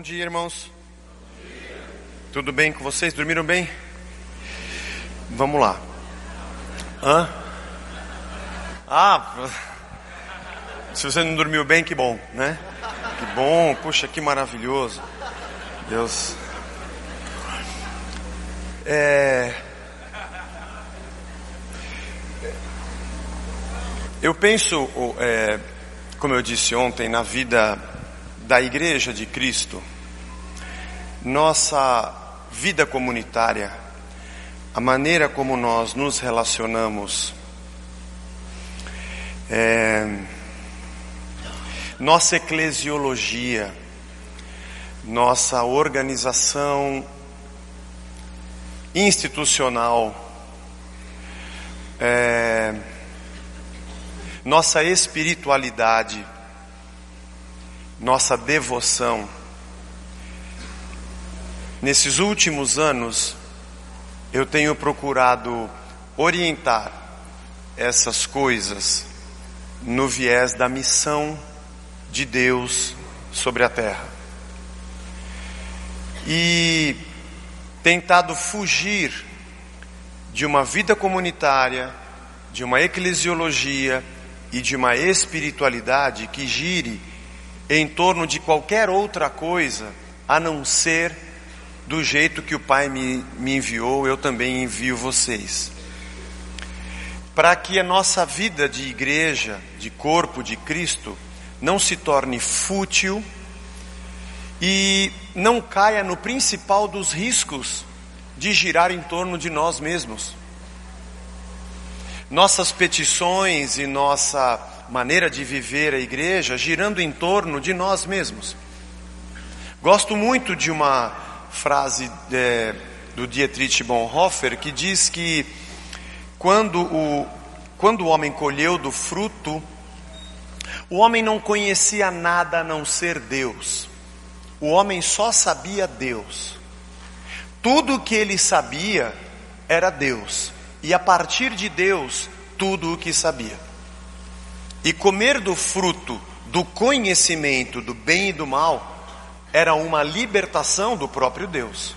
Bom dia, irmãos. Tudo bem com vocês? Dormiram bem? Vamos lá. Hã? Ah, se você não dormiu bem, que bom, né? Que bom, puxa, que maravilhoso. Deus. É... Eu penso, é, como eu disse ontem, na vida da Igreja de Cristo, nossa vida comunitária, a maneira como nós nos relacionamos, é, nossa eclesiologia, nossa organização institucional, é, nossa espiritualidade, nossa devoção. Nesses últimos anos, eu tenho procurado orientar essas coisas no viés da missão de Deus sobre a terra. E tentado fugir de uma vida comunitária, de uma eclesiologia e de uma espiritualidade que gire em torno de qualquer outra coisa a não ser do jeito que o Pai me, me enviou, eu também envio vocês. Para que a nossa vida de igreja, de corpo de Cristo, não se torne fútil e não caia no principal dos riscos de girar em torno de nós mesmos. Nossas petições e nossa maneira de viver a igreja girando em torno de nós mesmos. Gosto muito de uma frase é, do Dietrich Bonhoeffer que diz que quando o, quando o homem colheu do fruto, o homem não conhecia nada a não ser Deus. O homem só sabia Deus. Tudo que ele sabia era Deus. E a partir de Deus, tudo o que sabia. E comer do fruto do conhecimento do bem e do mal era uma libertação do próprio Deus.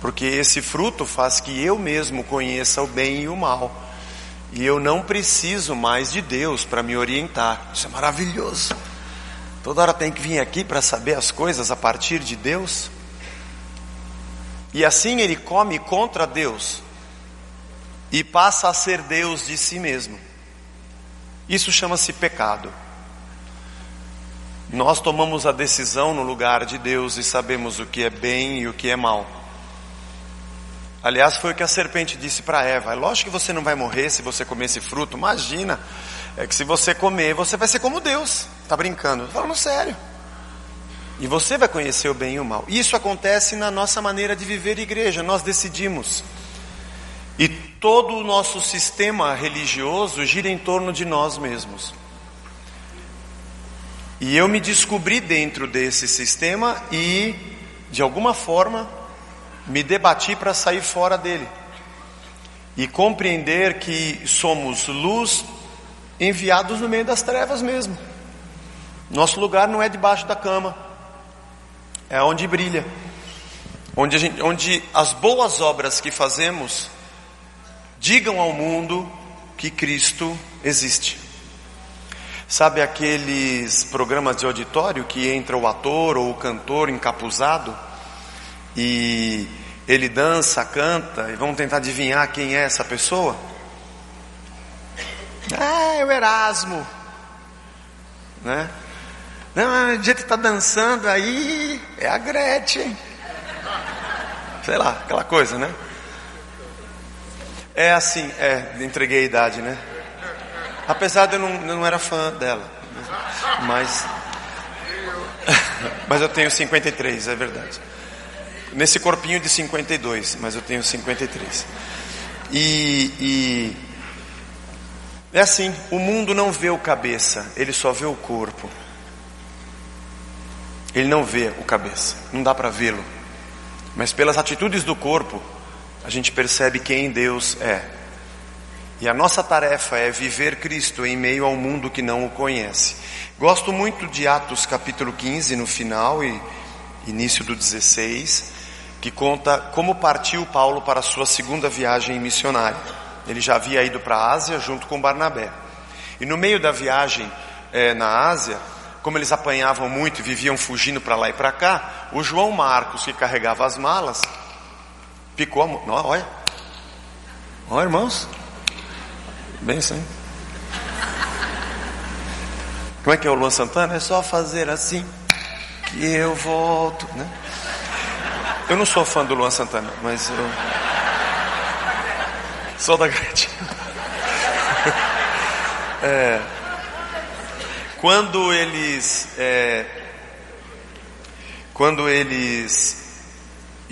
Porque esse fruto faz que eu mesmo conheça o bem e o mal. E eu não preciso mais de Deus para me orientar. Isso é maravilhoso. Toda hora tem que vir aqui para saber as coisas a partir de Deus. E assim ele come contra Deus e passa a ser Deus de si mesmo. Isso chama-se pecado. Nós tomamos a decisão no lugar de Deus e sabemos o que é bem e o que é mal. Aliás, foi o que a serpente disse para Eva: é lógico que você não vai morrer se você comer esse fruto. Imagina, é que se você comer, você vai ser como Deus. Está brincando? Falando sério. E você vai conhecer o bem e o mal. Isso acontece na nossa maneira de viver igreja. Nós decidimos. E todo o nosso sistema religioso gira em torno de nós mesmos. E eu me descobri dentro desse sistema e, de alguma forma, me debati para sair fora dele. E compreender que somos luz enviados no meio das trevas mesmo. Nosso lugar não é debaixo da cama, é onde brilha, onde, gente, onde as boas obras que fazemos Digam ao mundo que Cristo existe. Sabe aqueles programas de auditório que entra o ator ou o cantor encapuzado e ele dança, canta e vão tentar adivinhar quem é essa pessoa? Ah, é o Erasmo, né? Não, o jeito que está dançando aí é a Gretchen. Sei lá, aquela coisa, né? É assim, é, entreguei a idade, né? Apesar de eu não, não era fã dela. Mas. Mas eu tenho 53, é verdade. Nesse corpinho de 52, mas eu tenho 53. E, e é assim, o mundo não vê o cabeça, ele só vê o corpo. Ele não vê o cabeça, não dá para vê-lo. Mas pelas atitudes do corpo, a gente percebe quem Deus é. E a nossa tarefa é viver Cristo em meio ao mundo que não o conhece. Gosto muito de Atos capítulo 15 no final e início do 16, que conta como partiu Paulo para a sua segunda viagem missionária. Ele já havia ido para a Ásia junto com Barnabé. E no meio da viagem é, na Ásia, como eles apanhavam muito e viviam fugindo para lá e para cá, o João Marcos, que carregava as malas, picou a mão. Olha, olha irmãos, bem assim. Como é que é o Luan Santana? É só fazer assim que eu volto, né? Eu não sou fã do Luan Santana, mas eu sou da gratidão. É, quando eles, é, quando eles,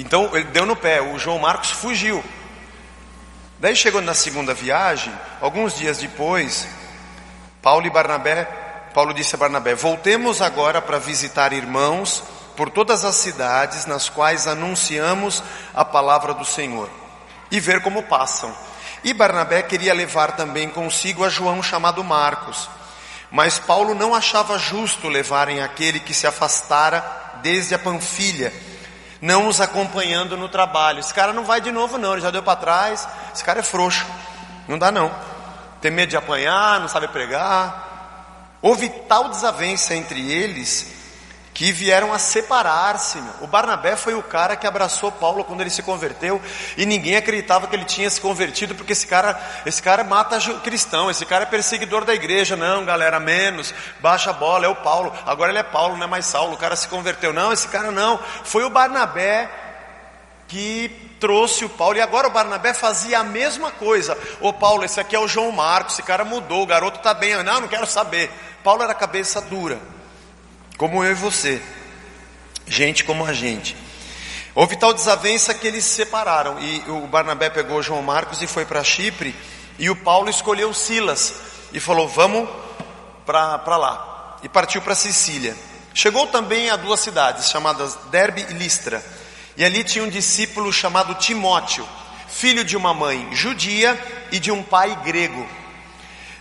então ele deu no pé. O João Marcos fugiu. Daí chegou na segunda viagem, alguns dias depois, Paulo e Barnabé, Paulo disse a Barnabé: Voltemos agora para visitar irmãos por todas as cidades nas quais anunciamos a palavra do Senhor e ver como passam. E Barnabé queria levar também consigo a João chamado Marcos. Mas Paulo não achava justo levarem aquele que se afastara desde a Panfilha não os acompanhando no trabalho. Esse cara não vai de novo, não, ele já deu para trás. Esse cara é frouxo, não dá não. Tem medo de apanhar, não sabe pregar. Houve tal desavença entre eles que vieram a separar-se. O Barnabé foi o cara que abraçou Paulo quando ele se converteu e ninguém acreditava que ele tinha se convertido porque esse cara, esse cara mata cristão, esse cara é perseguidor da igreja. Não, galera, menos, baixa a bola, é o Paulo. Agora ele é Paulo, não é mais Saulo. O cara se converteu. Não, esse cara não. Foi o Barnabé que trouxe o Paulo e agora o Barnabé fazia a mesma coisa. Ô Paulo, esse aqui é o João Marcos, esse cara mudou, o garoto está bem. Não, não quero saber. Paulo era cabeça dura como eu e você, gente como a gente. Houve tal desavença que eles se separaram e o Barnabé pegou João Marcos e foi para Chipre e o Paulo escolheu Silas e falou: Vamos para lá. E partiu para Sicília. Chegou também a duas cidades chamadas Derbe e Listra. E ali tinha um discípulo chamado Timóteo, filho de uma mãe judia e de um pai grego.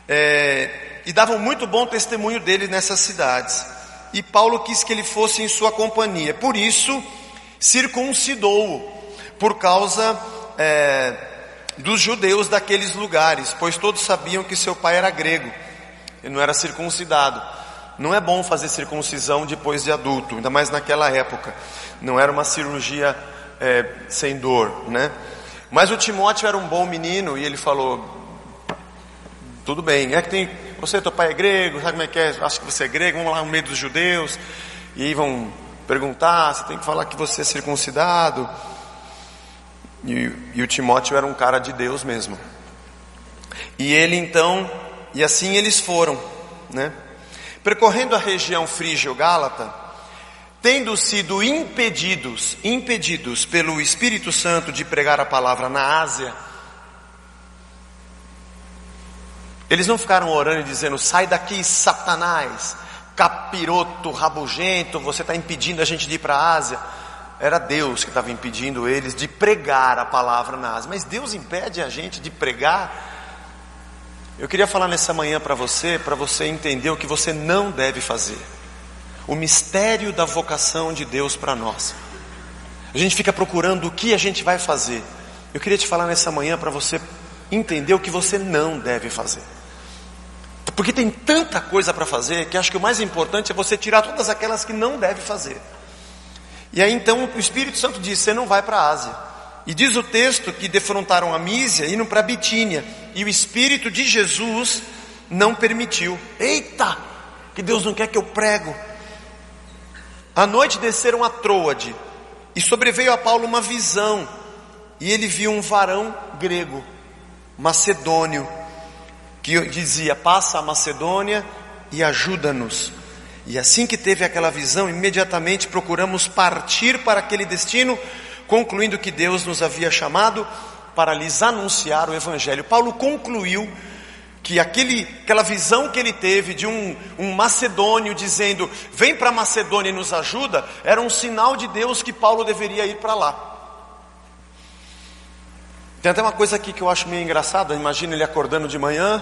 É, e davam muito bom testemunho dele nessas cidades e Paulo quis que ele fosse em sua companhia. Por isso, circuncidou-o, por causa é, dos judeus daqueles lugares, pois todos sabiam que seu pai era grego, ele não era circuncidado. Não é bom fazer circuncisão depois de adulto, ainda mais naquela época. Não era uma cirurgia é, sem dor, né? Mas o Timóteo era um bom menino e ele falou: tudo bem, é que tem você, teu pai é grego, sabe como é que é? Acho que você é grego, vamos lá no meio dos judeus. E aí vão perguntar, você tem que falar que você é circuncidado. E, e o Timóteo era um cara de Deus mesmo. E ele então, e assim eles foram, né? Percorrendo a região frígio-gálata, tendo sido impedidos, impedidos pelo Espírito Santo de pregar a palavra na Ásia, Eles não ficaram orando e dizendo: sai daqui, Satanás, capiroto, rabugento, você está impedindo a gente de ir para a Ásia. Era Deus que estava impedindo eles de pregar a palavra na Ásia. Mas Deus impede a gente de pregar. Eu queria falar nessa manhã para você, para você entender o que você não deve fazer. O mistério da vocação de Deus para nós. A gente fica procurando o que a gente vai fazer. Eu queria te falar nessa manhã para você entender o que você não deve fazer. Porque tem tanta coisa para fazer que acho que o mais importante é você tirar todas aquelas que não deve fazer. E aí então o Espírito Santo diz: você não vai para a Ásia. E diz o texto que defrontaram a Mísia indo para Bitínia. E o Espírito de Jesus não permitiu. Eita! Que Deus não quer que eu prego. À noite desceram a Troade. E sobreveio a Paulo uma visão. E ele viu um varão grego, macedônio, que dizia: Passa a Macedônia e ajuda-nos. E assim que teve aquela visão, imediatamente procuramos partir para aquele destino, concluindo que Deus nos havia chamado para lhes anunciar o Evangelho. Paulo concluiu que aquele, aquela visão que ele teve de um, um macedônio dizendo: Vem para Macedônia e nos ajuda, era um sinal de Deus que Paulo deveria ir para lá. Tem até uma coisa aqui que eu acho meio engraçada. Imagina ele acordando de manhã.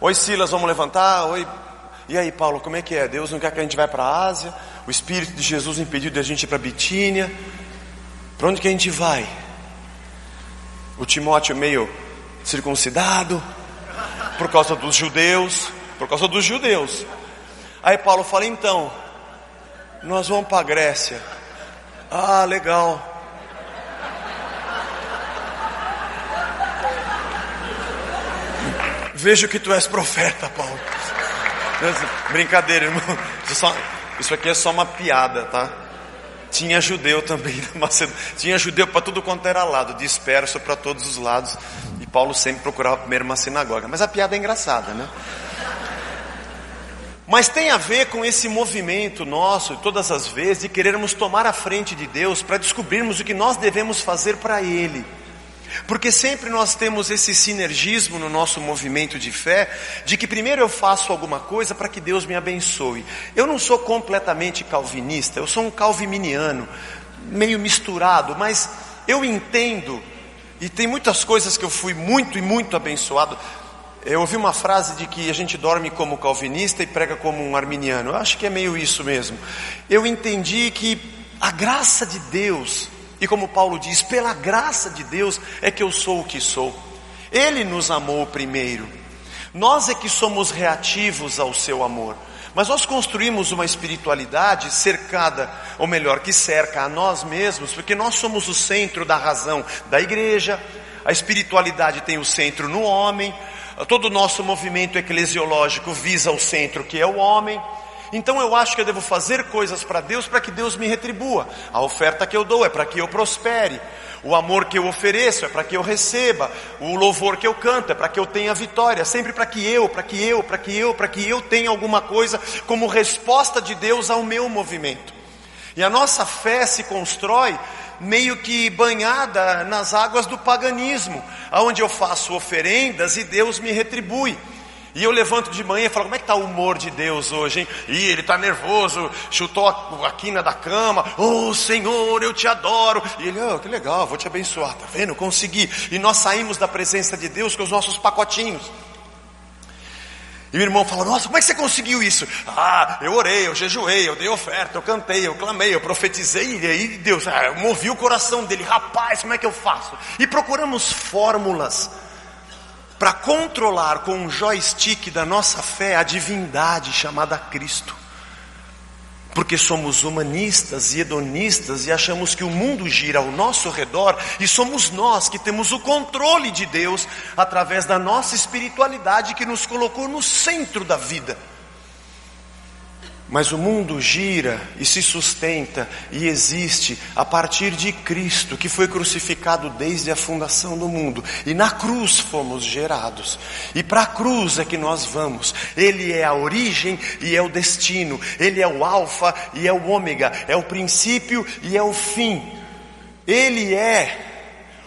Oi Silas, vamos levantar. Oi. E aí Paulo, como é que é? Deus não quer que a gente vá para a Ásia. O Espírito de Jesus impediu de a gente ir para Bitínia. Para onde que a gente vai? O Timóteo meio circuncidado por causa dos judeus, por causa dos judeus. Aí Paulo fala: então, nós vamos para a Grécia. Ah, legal. Vejo que tu és profeta, Paulo. Brincadeira, irmão. Isso aqui é só uma piada, tá? Tinha judeu também na Macedônia. Tinha judeu para tudo quanto era lado, disperso para todos os lados. E Paulo sempre procurava primeiro uma sinagoga. Mas a piada é engraçada, né? Mas tem a ver com esse movimento nosso, todas as vezes, de querermos tomar a frente de Deus para descobrirmos o que nós devemos fazer para Ele. Porque sempre nós temos esse sinergismo no nosso movimento de fé, de que primeiro eu faço alguma coisa para que Deus me abençoe. Eu não sou completamente calvinista, eu sou um calviniano, meio misturado, mas eu entendo, e tem muitas coisas que eu fui muito e muito abençoado. Eu ouvi uma frase de que a gente dorme como calvinista e prega como um arminiano. Eu acho que é meio isso mesmo. Eu entendi que a graça de Deus e como Paulo diz, pela graça de Deus é que eu sou o que sou. Ele nos amou primeiro. Nós é que somos reativos ao seu amor. Mas nós construímos uma espiritualidade cercada, ou melhor, que cerca a nós mesmos, porque nós somos o centro da razão da igreja. A espiritualidade tem o centro no homem. Todo o nosso movimento eclesiológico visa o centro que é o homem. Então eu acho que eu devo fazer coisas para Deus para que Deus me retribua. A oferta que eu dou é para que eu prospere. O amor que eu ofereço é para que eu receba. O louvor que eu canto é para que eu tenha vitória. Sempre para que eu, para que eu, para que eu, para que eu tenha alguma coisa como resposta de Deus ao meu movimento. E a nossa fé se constrói meio que banhada nas águas do paganismo, aonde eu faço oferendas e Deus me retribui. E eu levanto de manhã e falo, como é que está o humor de Deus hoje, hein? Ih, ele está nervoso, chutou a, a quina da cama, oh Senhor, eu te adoro. E ele, oh, que legal, vou te abençoar, tá vendo? Consegui. E nós saímos da presença de Deus com os nossos pacotinhos. E o irmão fala, nossa, como é que você conseguiu isso? Ah, eu orei, eu jejuei, eu dei oferta, eu cantei, eu clamei, eu profetizei, e aí Deus, ah, movi o coração dele, rapaz, como é que eu faço? E procuramos fórmulas para controlar com um joystick da nossa fé a divindade chamada Cristo. Porque somos humanistas e hedonistas e achamos que o mundo gira ao nosso redor e somos nós que temos o controle de Deus através da nossa espiritualidade que nos colocou no centro da vida. Mas o mundo gira e se sustenta e existe a partir de Cristo, que foi crucificado desde a fundação do mundo. E na cruz fomos gerados. E para a cruz é que nós vamos. Ele é a origem e é o destino. Ele é o Alfa e é o Ômega. É o princípio e é o fim. Ele é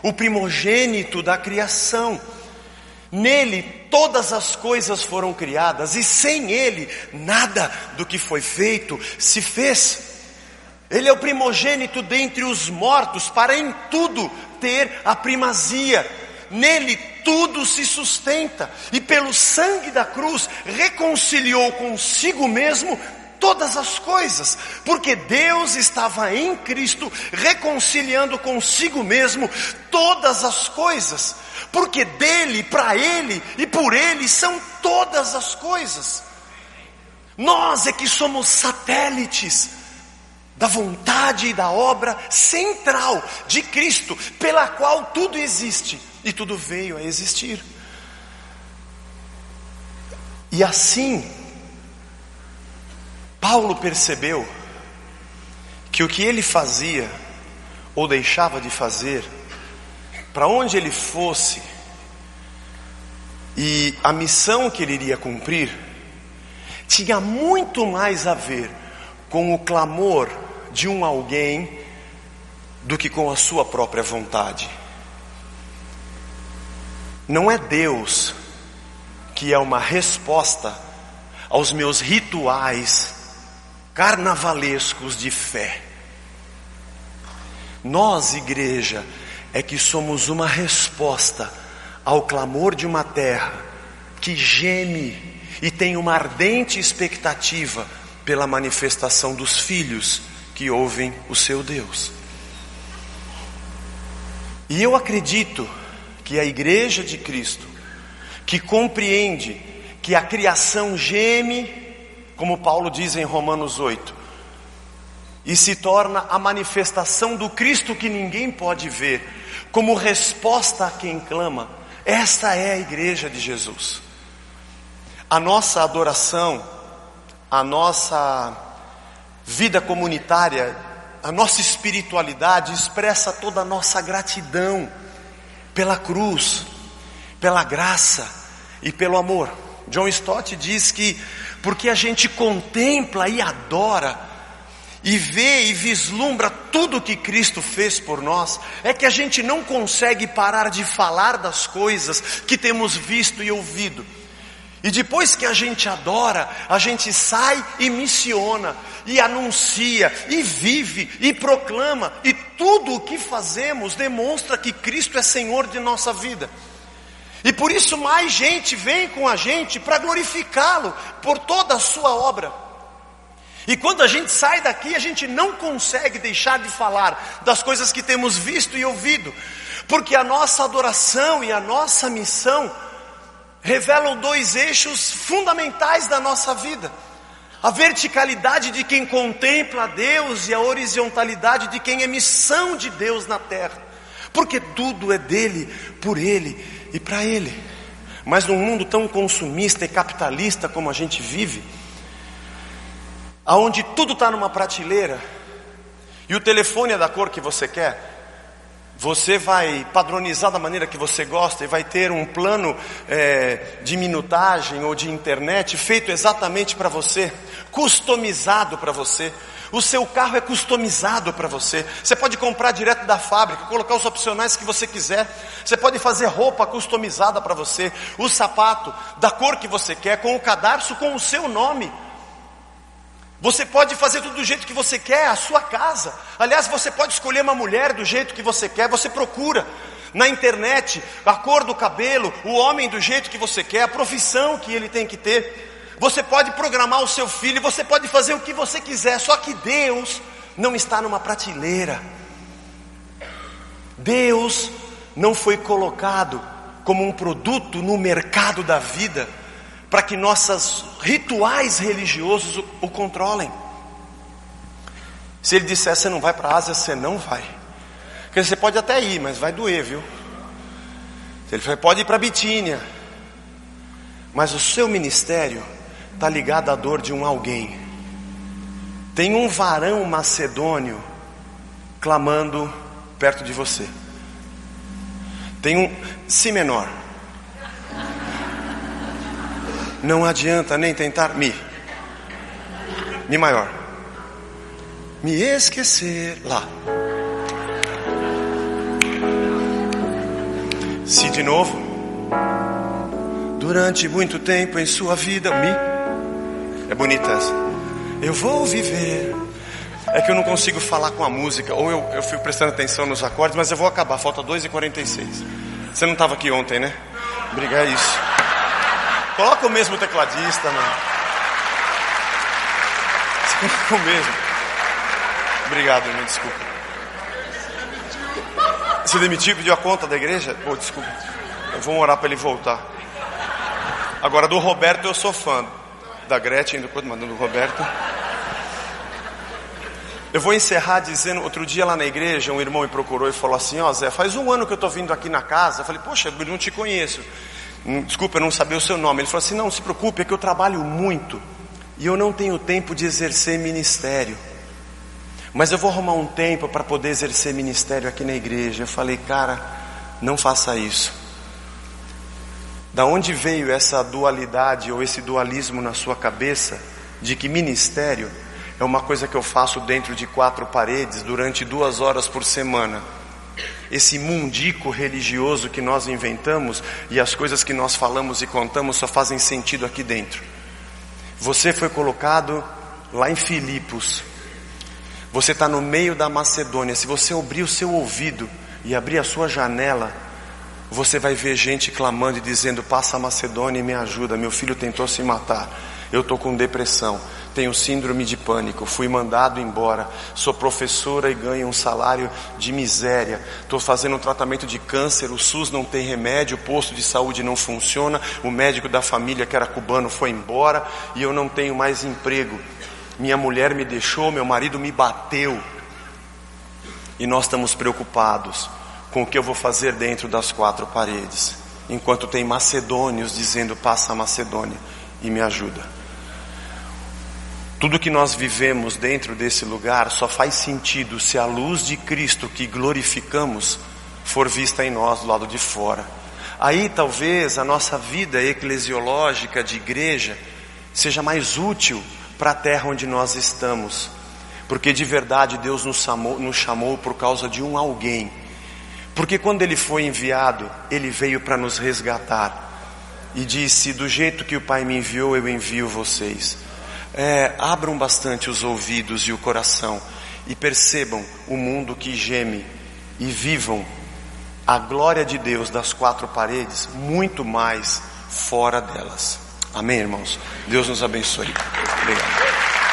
o primogênito da criação. Nele todas as coisas foram criadas e sem ele nada do que foi feito se fez. Ele é o primogênito dentre os mortos para em tudo ter a primazia. Nele tudo se sustenta e pelo sangue da cruz reconciliou consigo mesmo todas as coisas, porque Deus estava em Cristo reconciliando consigo mesmo todas as coisas porque dele, para ele e por ele são todas as coisas. Nós é que somos satélites da vontade e da obra central de Cristo, pela qual tudo existe e tudo veio a existir. E assim, Paulo percebeu que o que ele fazia ou deixava de fazer para onde ele fosse e a missão que ele iria cumprir, tinha muito mais a ver com o clamor de um alguém do que com a sua própria vontade. Não é Deus que é uma resposta aos meus rituais carnavalescos de fé. Nós, igreja, é que somos uma resposta ao clamor de uma terra que geme e tem uma ardente expectativa pela manifestação dos filhos que ouvem o seu Deus. E eu acredito que a igreja de Cristo, que compreende que a criação geme, como Paulo diz em Romanos 8, e se torna a manifestação do Cristo que ninguém pode ver, como resposta a quem clama, esta é a igreja de Jesus. A nossa adoração, a nossa vida comunitária, a nossa espiritualidade expressa toda a nossa gratidão pela cruz, pela graça e pelo amor. John Stott diz que porque a gente contempla e adora, e vê e vislumbra tudo que Cristo fez por nós, é que a gente não consegue parar de falar das coisas que temos visto e ouvido. E depois que a gente adora, a gente sai e missiona, e anuncia, e vive, e proclama, e tudo o que fazemos demonstra que Cristo é Senhor de nossa vida. E por isso mais gente vem com a gente para glorificá-lo por toda a sua obra. E quando a gente sai daqui, a gente não consegue deixar de falar das coisas que temos visto e ouvido, porque a nossa adoração e a nossa missão revelam dois eixos fundamentais da nossa vida: a verticalidade de quem contempla a Deus e a horizontalidade de quem é missão de Deus na terra, porque tudo é dele, por ele e para ele. Mas num mundo tão consumista e capitalista como a gente vive, aonde tudo está numa prateleira e o telefone é da cor que você quer, você vai padronizar da maneira que você gosta e vai ter um plano é, de minutagem ou de internet feito exatamente para você, customizado para você. O seu carro é customizado para você. Você pode comprar direto da fábrica, colocar os opcionais que você quiser. Você pode fazer roupa customizada para você, o sapato da cor que você quer, com o cadarço com o seu nome. Você pode fazer tudo do jeito que você quer, a sua casa. Aliás, você pode escolher uma mulher do jeito que você quer, você procura na internet a cor do cabelo, o homem do jeito que você quer, a profissão que ele tem que ter. Você pode programar o seu filho, você pode fazer o que você quiser, só que Deus não está numa prateleira. Deus não foi colocado como um produto no mercado da vida para que nossos rituais religiosos o, o controlem. Se ele disser você não vai para a Ásia, você não vai. Porque você pode até ir, mas vai doer, viu? Ele pode ir para Bitínia. Mas o seu ministério está ligado à dor de um alguém. Tem um varão macedônio clamando perto de você. Tem um si menor. Não adianta nem tentar me. Mi maior. Me esquecer lá. Si de novo. Durante muito tempo em sua vida, mi. É bonita essa. Eu vou viver. É que eu não consigo falar com a música, ou eu, eu fico prestando atenção nos acordes, mas eu vou acabar, falta 2h46. Você não estava aqui ontem, né? Obrigado, é isso. Coloca o mesmo tecladista, mano. Coloca o mesmo. Obrigado, irmão, desculpa. Se demitiu, pediu a conta da igreja? Pô, desculpa. Eu vou orar para ele voltar. Agora, do Roberto eu sou fã. Da Gretchen, do do Roberto. Eu vou encerrar dizendo, outro dia lá na igreja, um irmão me procurou e falou assim, ó oh, Zé, faz um ano que eu estou vindo aqui na casa. Eu falei, poxa, eu não te conheço. Hum, desculpa, eu não sabia o seu nome. Ele falou assim: não, se preocupe, é que eu trabalho muito e eu não tenho tempo de exercer ministério. Mas eu vou arrumar um tempo para poder exercer ministério aqui na igreja. Eu falei, cara, não faça isso. Da onde veio essa dualidade ou esse dualismo na sua cabeça de que ministério é uma coisa que eu faço dentro de quatro paredes durante duas horas por semana? esse mundico religioso que nós inventamos e as coisas que nós falamos e contamos só fazem sentido aqui dentro. Você foi colocado lá em Filipos, você está no meio da Macedônia. Se você abrir o seu ouvido e abrir a sua janela, você vai ver gente clamando e dizendo: Passa a Macedônia e me ajuda. Meu filho tentou se matar. Eu estou com depressão. Tenho síndrome de pânico. Fui mandado embora. Sou professora e ganho um salário de miséria. Estou fazendo um tratamento de câncer. O SUS não tem remédio. O posto de saúde não funciona. O médico da família, que era cubano, foi embora. E eu não tenho mais emprego. Minha mulher me deixou. Meu marido me bateu. E nós estamos preocupados com o que eu vou fazer dentro das quatro paredes, enquanto tem macedônios dizendo: passa a Macedônia e me ajuda. Tudo que nós vivemos dentro desse lugar só faz sentido se a luz de Cristo que glorificamos for vista em nós do lado de fora. Aí talvez a nossa vida eclesiológica de igreja seja mais útil para a terra onde nós estamos, porque de verdade Deus nos chamou, nos chamou por causa de um alguém porque quando ele foi enviado, ele veio para nos resgatar e disse: Do jeito que o Pai me enviou, eu envio vocês. É, abram bastante os ouvidos e o coração e percebam o mundo que geme e vivam a glória de Deus das quatro paredes muito mais fora delas. Amém, irmãos? Deus nos abençoe. Obrigado.